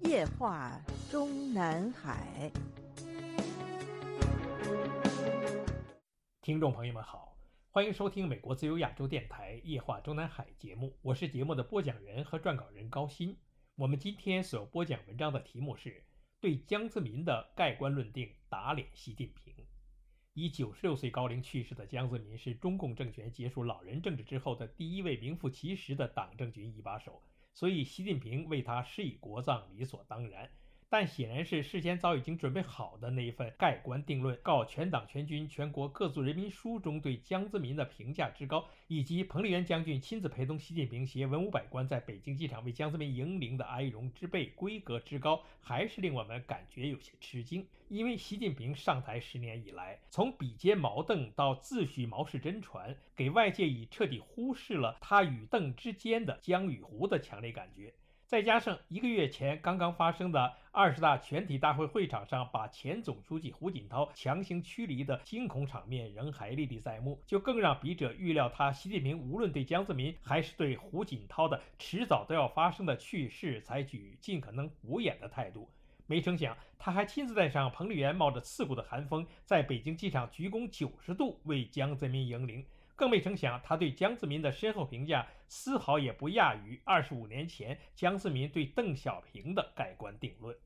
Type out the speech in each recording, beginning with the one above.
夜话中南海。听众朋友们好，欢迎收听美国自由亚洲电台《夜话中南海》节目，我是节目的播讲人和撰稿人高鑫。我们今天所播讲文章的题目是“对江泽民的盖棺论定打脸习近平”。以九十六岁高龄去世的江泽民是中共政权结束老人政治之后的第一位名副其实的党政军一把手，所以习近平为他施以国葬理所当然。但显然是事先早已经准备好的那一份盖棺定论告全党全军全国各族人民书中对江泽民的评价之高，以及彭丽媛将军亲自陪同习近平携文武百官在北京机场为江泽民迎灵的哀荣之辈规格之高，还是令我们感觉有些吃惊。因为习近平上台十年以来，从比肩毛邓到自诩毛氏真传，给外界已彻底忽视了他与邓之间的江与湖的强烈感觉。再加上一个月前刚刚发生的二十大全体大会会场上把前总书记胡锦涛强行驱离的惊恐场面仍还历历在目，就更让笔者预料他习近平无论对江泽民还是对胡锦涛的迟早都要发生的去世采取尽可能补演的态度。没成想，他还亲自带上彭丽媛，冒着刺骨的寒风，在北京机场鞠躬九十度为江泽民迎灵。更没成想，他对江泽民的深厚评价丝毫也不亚于二十五年前江泽民对邓小平的盖棺定论。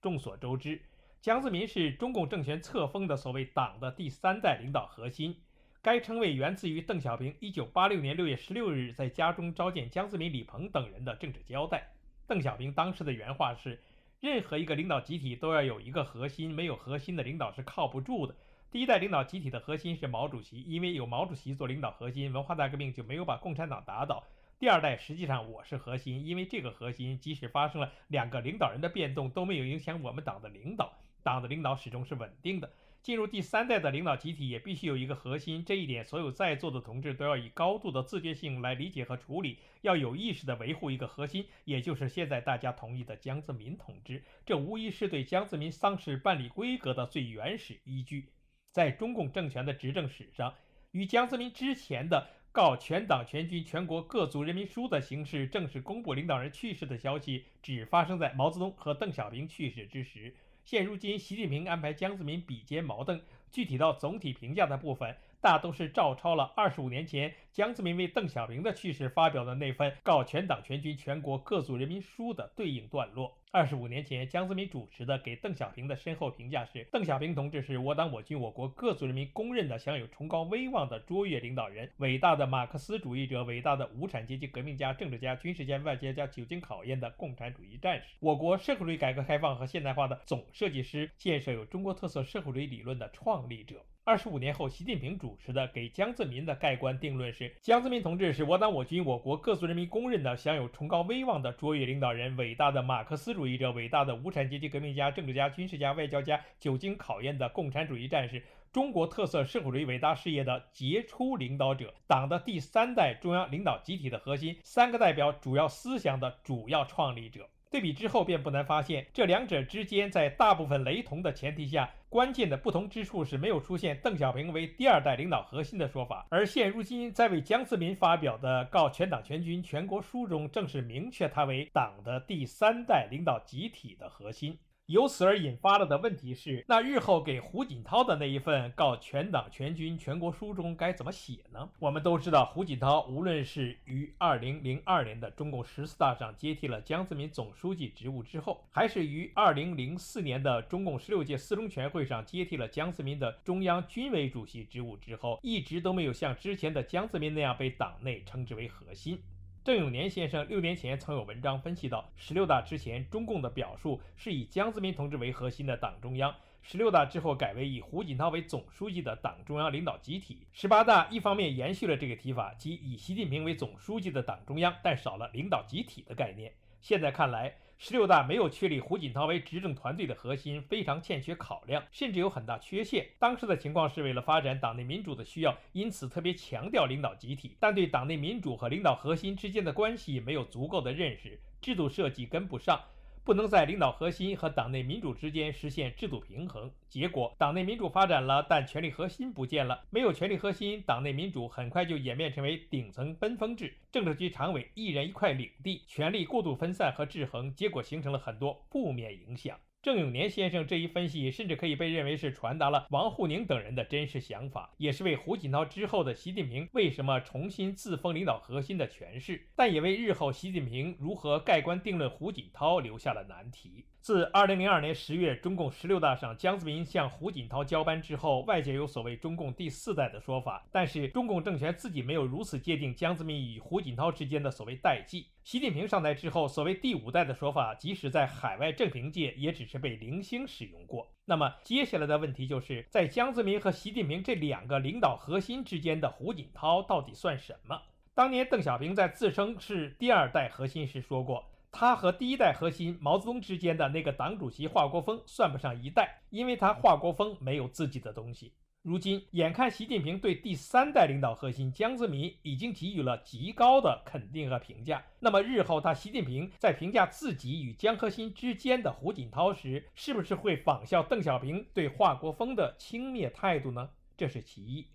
众所周知，江泽民是中共政权册封的所谓党的第三代领导核心。该称谓源自于邓小平一九八六年六月十六日在家中召见江泽民、李鹏等人的政治交代。邓小平当时的原话是：“任何一个领导集体都要有一个核心，没有核心的领导是靠不住的。”第一代领导集体的核心是毛主席，因为有毛主席做领导核心，文化大革命就没有把共产党打倒。第二代实际上我是核心，因为这个核心即使发生了两个领导人的变动，都没有影响我们党的领导，党的领导始终是稳定的。进入第三代的领导集体也必须有一个核心，这一点所有在座的同志都要以高度的自觉性来理解和处理，要有意识地维护一个核心，也就是现在大家同意的江泽民同志。这无疑是对江泽民丧失办理规格的最原始依据。在中共政权的执政史上，与江泽民之前的告全党全军全国各族人民书的形式正式公布领导人去世的消息，只发生在毛泽东和邓小平去世之时。现如今，习近平安排江泽民比肩毛邓，具体到总体评价的部分，大都是照抄了二十五年前江泽民为邓小平的去世发表的那份告全党全军全国各族人民书的对应段落。二十五年前，江泽民主持的给邓小平的深厚评价是：邓小平同志是我党、我军、我国各族人民公认的享有崇高威望的卓越领导人，伟大的马克思主义者，伟大的无产阶级革命家、政治家、军事家、外交家，久经考验的共产主义战士，我国社会主义改革开放和现代化的总设计师，建设有中国特色社会主义理论的创立者。二十五年后，习近平主持的给江泽民的盖棺定论是：江泽民同志是我党、我军、我国各族人民公认的享有崇高威望的卓越领导人，伟大的马克思主义者，伟大的无产阶级革命家、政治家、军事家、外交家，久经考验的共产主义战士，中国特色社会主义伟大事业的杰出领导者，党的第三代中央领导集体的核心，三个代表主要思想的主要创立者。对比之后，便不难发现，这两者之间在大部分雷同的前提下，关键的不同之处是没有出现邓小平为第二代领导核心的说法，而现如今在为江泽民发表的告全党全军全国书中，正是明确他为党的第三代领导集体的核心。由此而引发了的问题是，那日后给胡锦涛的那一份告全党全军全国书中该怎么写呢？我们都知道，胡锦涛无论是于二零零二年的中共十四大上接替了江泽民总书记职务之后，还是于二零零四年的中共十六届四中全会上接替了江泽民的中央军委主席职务之后，一直都没有像之前的江泽民那样被党内称之为核心。郑永年先生六年前曾有文章分析到，十六大之前，中共的表述是以江泽民同志为核心的党中央；十六大之后，改为以胡锦涛为总书记的党中央领导集体。十八大一方面延续了这个提法，即以习近平为总书记的党中央，但少了领导集体的概念。现在看来，十六大没有确立胡锦涛为执政团队的核心，非常欠缺考量，甚至有很大缺陷。当时的情况是为了发展党内民主的需要，因此特别强调领导集体，但对党内民主和领导核心之间的关系没有足够的认识，制度设计跟不上。不能在领导核心和党内民主之间实现制度平衡。结果，党内民主发展了，但权力核心不见了。没有权力核心，党内民主很快就演变成为顶层分封制，政治局常委一人一块领地，权力过度分散和制衡，结果形成了很多负面影响。郑永年先生这一分析，甚至可以被认为是传达了王沪宁等人的真实想法，也是为胡锦涛之后的习近平为什么重新自封领导核心的诠释，但也为日后习近平如何盖棺定论胡锦涛留下了难题。自2002年10月中共十六大上江泽民向胡锦涛交班之后，外界有所谓“中共第四代”的说法，但是中共政权自己没有如此界定江泽民与胡锦涛之间的所谓代际。习近平上台之后，所谓“第五代”的说法，即使在海外政评界，也只是被零星使用过。那么接下来的问题就是，在江泽民和习近平这两个领导核心之间的胡锦涛到底算什么？当年邓小平在自称是第二代核心时说过。他和第一代核心毛泽东之间的那个党主席华国锋算不上一代，因为他华国锋没有自己的东西。如今眼看习近平对第三代领导核心江泽民已经给予了极高的肯定和评价，那么日后他习近平在评价自己与江核心之间的胡锦涛时，是不是会仿效邓小平对华国锋的轻蔑态度呢？这是其一。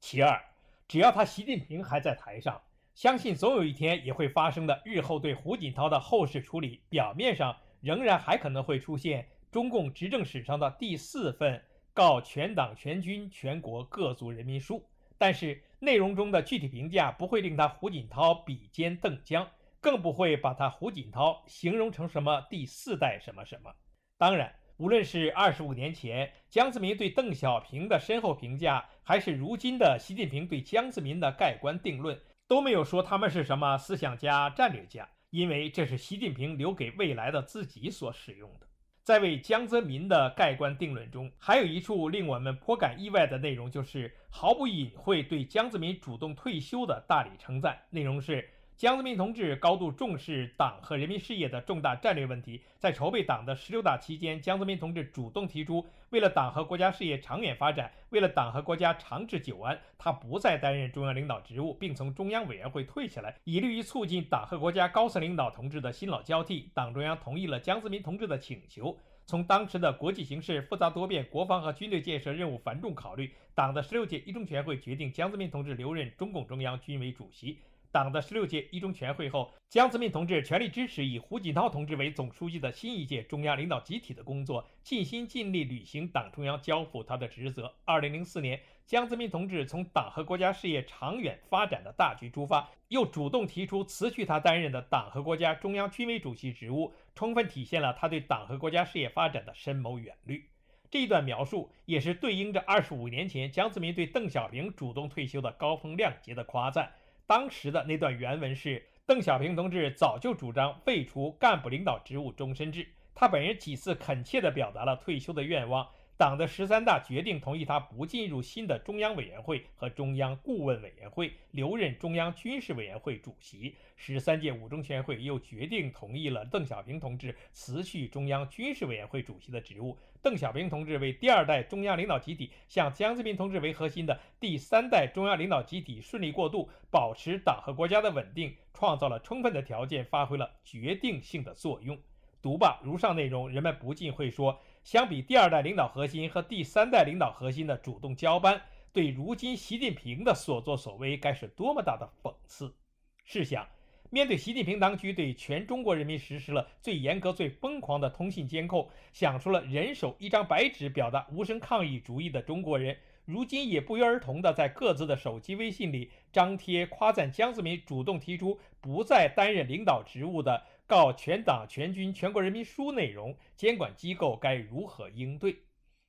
其二，只要他习近平还在台上。相信总有一天也会发生的。日后对胡锦涛的后事处理，表面上仍然还可能会出现中共执政史上的第四份告全党全军全国各族人民书，但是内容中的具体评价不会令他胡锦涛比肩邓江，更不会把他胡锦涛形容成什么第四代什么什么。当然，无论是二十五年前江泽民对邓小平的深厚评价，还是如今的习近平对江泽民的盖棺定论。都没有说他们是什么思想家、战略家，因为这是习近平留给未来的自己所使用的。在为江泽民的盖棺定论中，还有一处令我们颇感意外的内容，就是毫不隐晦对江泽民主动退休的大力称赞。内容是。江泽民同志高度重视党和人民事业的重大战略问题，在筹备党的十六大期间，江泽民同志主动提出，为了党和国家事业长远发展，为了党和国家长治久安，他不再担任中央领导职务，并从中央委员会退下来，以利于促进党和国家高层领导同志的新老交替。党中央同意了江泽民同志的请求。从当时的国际形势复杂多变、国防和军队建设任务繁重考虑，党的十六届一中全会决定江泽民同志留任中共中央军委主席。党的十六届一中全会后，江泽民同志全力支持以胡锦涛同志为总书记的新一届中央领导集体的工作，尽心尽力履行党中央交付他的职责。二零零四年，江泽民同志从党和国家事业长远发展的大局出发，又主动提出辞去他担任的党和国家中央军委主席职务，充分体现了他对党和国家事业发展的深谋远虑。这一段描述也是对应着二十五年前江泽民对邓小平主动退休的高风亮节的夸赞。当时的那段原文是：邓小平同志早就主张废除干部领导职务终身制，他本人几次恳切地表达了退休的愿望。党的十三大决定同意他不进入新的中央委员会和中央顾问委员会，留任中央军事委员会主席。十三届五中全会又决定同意了邓小平同志辞去中央军事委员会主席的职务。邓小平同志为第二代中央领导集体向江泽民同志为核心的第三代中央领导集体顺利过渡，保持党和国家的稳定，创造了充分的条件，发挥了决定性的作用。读罢如上内容，人们不禁会说。相比第二代领导核心和第三代领导核心的主动交班，对如今习近平的所作所为该是多么大的讽刺！试想，面对习近平当局对全中国人民实施了最严格、最疯狂的通信监控，想出了人手一张白纸表达无声抗议主义的中国人，如今也不约而同地在各自的手机微信里张贴夸赞江泽民主动提出不再担任领导职务的。告全党全军全国人民书内容，监管机构该如何应对？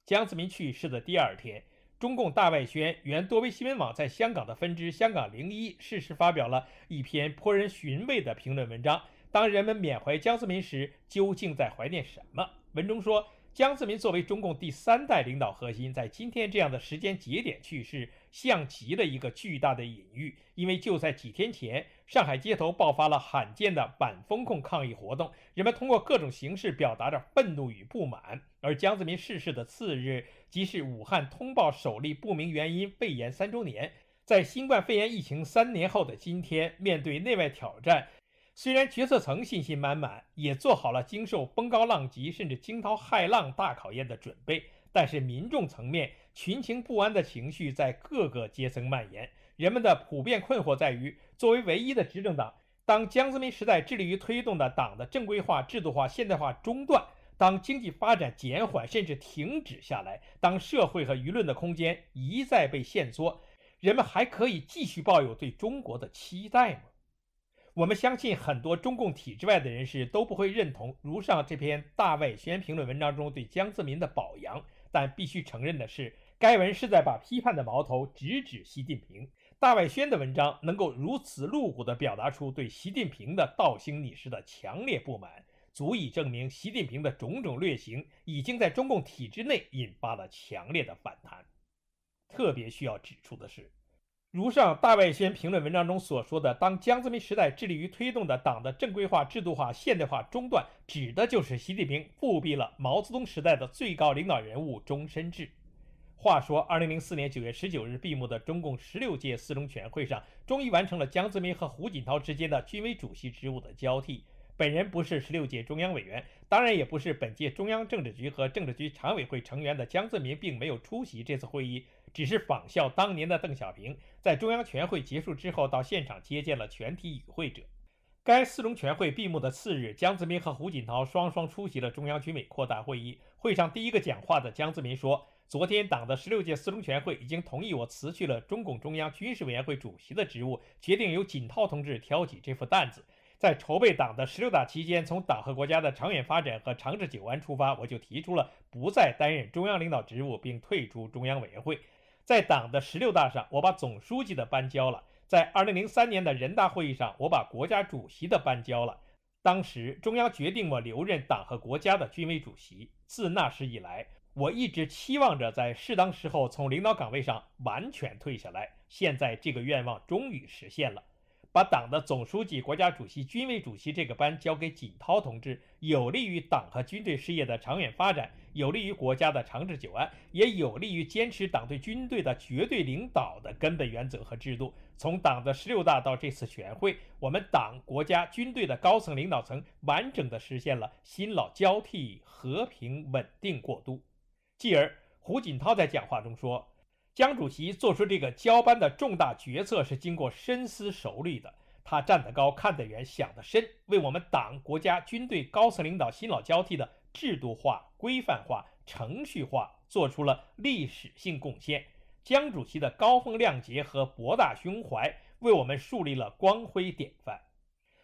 江泽民去世的第二天，中共大外宣原多维新闻网在香港的分支“香港零一”适时发表了一篇颇人寻味的评论文章。当人们缅怀江泽民时，究竟在怀念什么？文中说。江泽民作为中共第三代领导核心，在今天这样的时间节点去世，像极了一个巨大的隐喻。因为就在几天前，上海街头爆发了罕见的反风控抗议活动，人们通过各种形式表达着愤怒与不满。而江泽民逝世的次日，即是武汉通报首例不明原因肺炎三周年。在新冠肺炎疫情三年后的今天，面对内外挑战。虽然决策层信心满满，也做好了经受风高浪急甚至惊涛骇浪大考验的准备，但是民众层面群情不安的情绪在各个阶层蔓延。人们的普遍困惑在于，作为唯一的执政党，当江泽民时代致力于推动的党的正规化、制度化、现代化中断，当经济发展减缓甚至停止下来，当社会和舆论的空间一再被限缩，人们还可以继续抱有对中国的期待吗？我们相信，很多中共体制外的人士都不会认同如上这篇大外宣评论文章中对江泽民的褒扬。但必须承认的是，该文是在把批判的矛头直指习近平。大外宣的文章能够如此露骨地表达出对习近平的倒行逆施的强烈不满，足以证明习近平的种种劣行已经在中共体制内引发了强烈的反弹。特别需要指出的是。如上大外宣评论文章中所说的，当江泽民时代致力于推动的党的正规化、制度化、现代化中断，指的就是习近平复辟了毛泽东时代的最高领导人物终身制。话说，二零零四年九月十九日闭幕的中共十六届四中全会上，终于完成了江泽民和胡锦涛之间的军委主席职务的交替。本人不是十六届中央委员，当然也不是本届中央政治局和政治局常委会成员的江泽民，并没有出席这次会议。只是仿效当年的邓小平，在中央全会结束之后到现场接见了全体与会者。该四中全会闭幕的次日，江泽民和胡锦涛双双出席了中央军委扩大会议。会上第一个讲话的江泽民说：“昨天党的十六届四中全会已经同意我辞去了中共中央军事委员会主席的职务，决定由锦涛同志挑起这副担子。”在筹备党的十六大期间，从党和国家的长远发展和长治久安出发，我就提出了不再担任中央领导职务，并退出中央委员会。在党的十六大上，我把总书记的班交了；在二零零三年的人大会议上，我把国家主席的班交了。当时中央决定我留任党和国家的军委主席。自那时以来，我一直期望着在适当时候从领导岗位上完全退下来。现在这个愿望终于实现了。把党的总书记、国家主席、军委主席这个班交给锦涛同志，有利于党和军队事业的长远发展，有利于国家的长治久安，也有利于坚持党对军队的绝对领导的根本原则和制度。从党的十六大到这次全会，我们党、国家、军队的高层领导层完整的实现了新老交替、和平稳定过渡。继而，胡锦涛在讲话中说。江主席做出这个交班的重大决策是经过深思熟虑的，他站得高，看得远，想得深，为我们党、国家、军队高层领导新老交替的制度化、规范化、程序化做出了历史性贡献。江主席的高风亮节和博大胸怀为我们树立了光辉典范。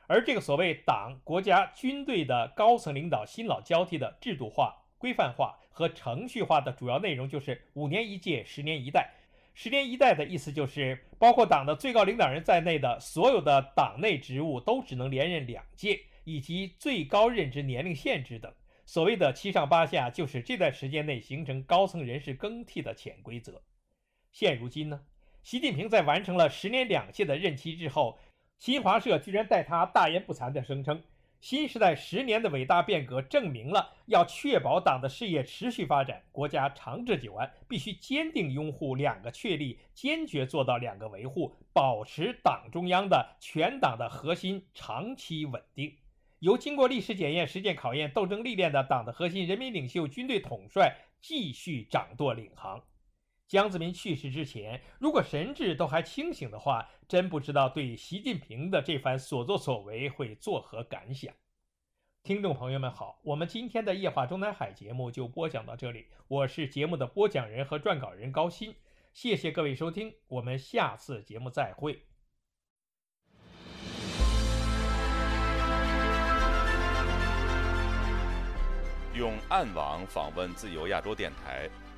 而这个所谓党、国家、军队的高层领导新老交替的制度化、规范化。和程序化的主要内容就是五年一届，十年一代。十年一代的意思就是，包括党的最高领导人在内的所有的党内职务都只能连任两届，以及最高任职年龄限制等。所谓的七上八下，就是这段时间内形成高层人事更替的潜规则。现如今呢，习近平在完成了十年两届的任期之后，新华社居然带他大言不惭地声称。新时代十年的伟大变革证明了，要确保党的事业持续发展，国家长治久安，必须坚定拥护两个确立，坚决做到两个维护，保持党中央的全党的核心长期稳定。由经过历史检验、实践考验、斗争历练的党的核心人民领袖、军队统帅继续掌舵领航。江泽民去世之前，如果神志都还清醒的话，真不知道对习近平的这番所作所为会作何感想。听众朋友们好，我们今天的夜话中南海节目就播讲到这里，我是节目的播讲人和撰稿人高鑫，谢谢各位收听，我们下次节目再会。用暗网访问自由亚洲电台。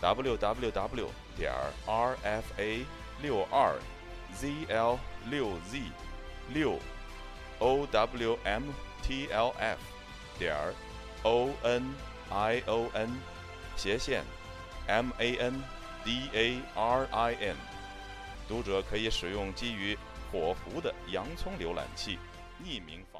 Www. 点 rfa 六二 zl 六 z 六 owmtlf 点 o n i o n 斜线 m a n d a r i n。读者可以使用基于火狐的洋葱浏览器匿名访问。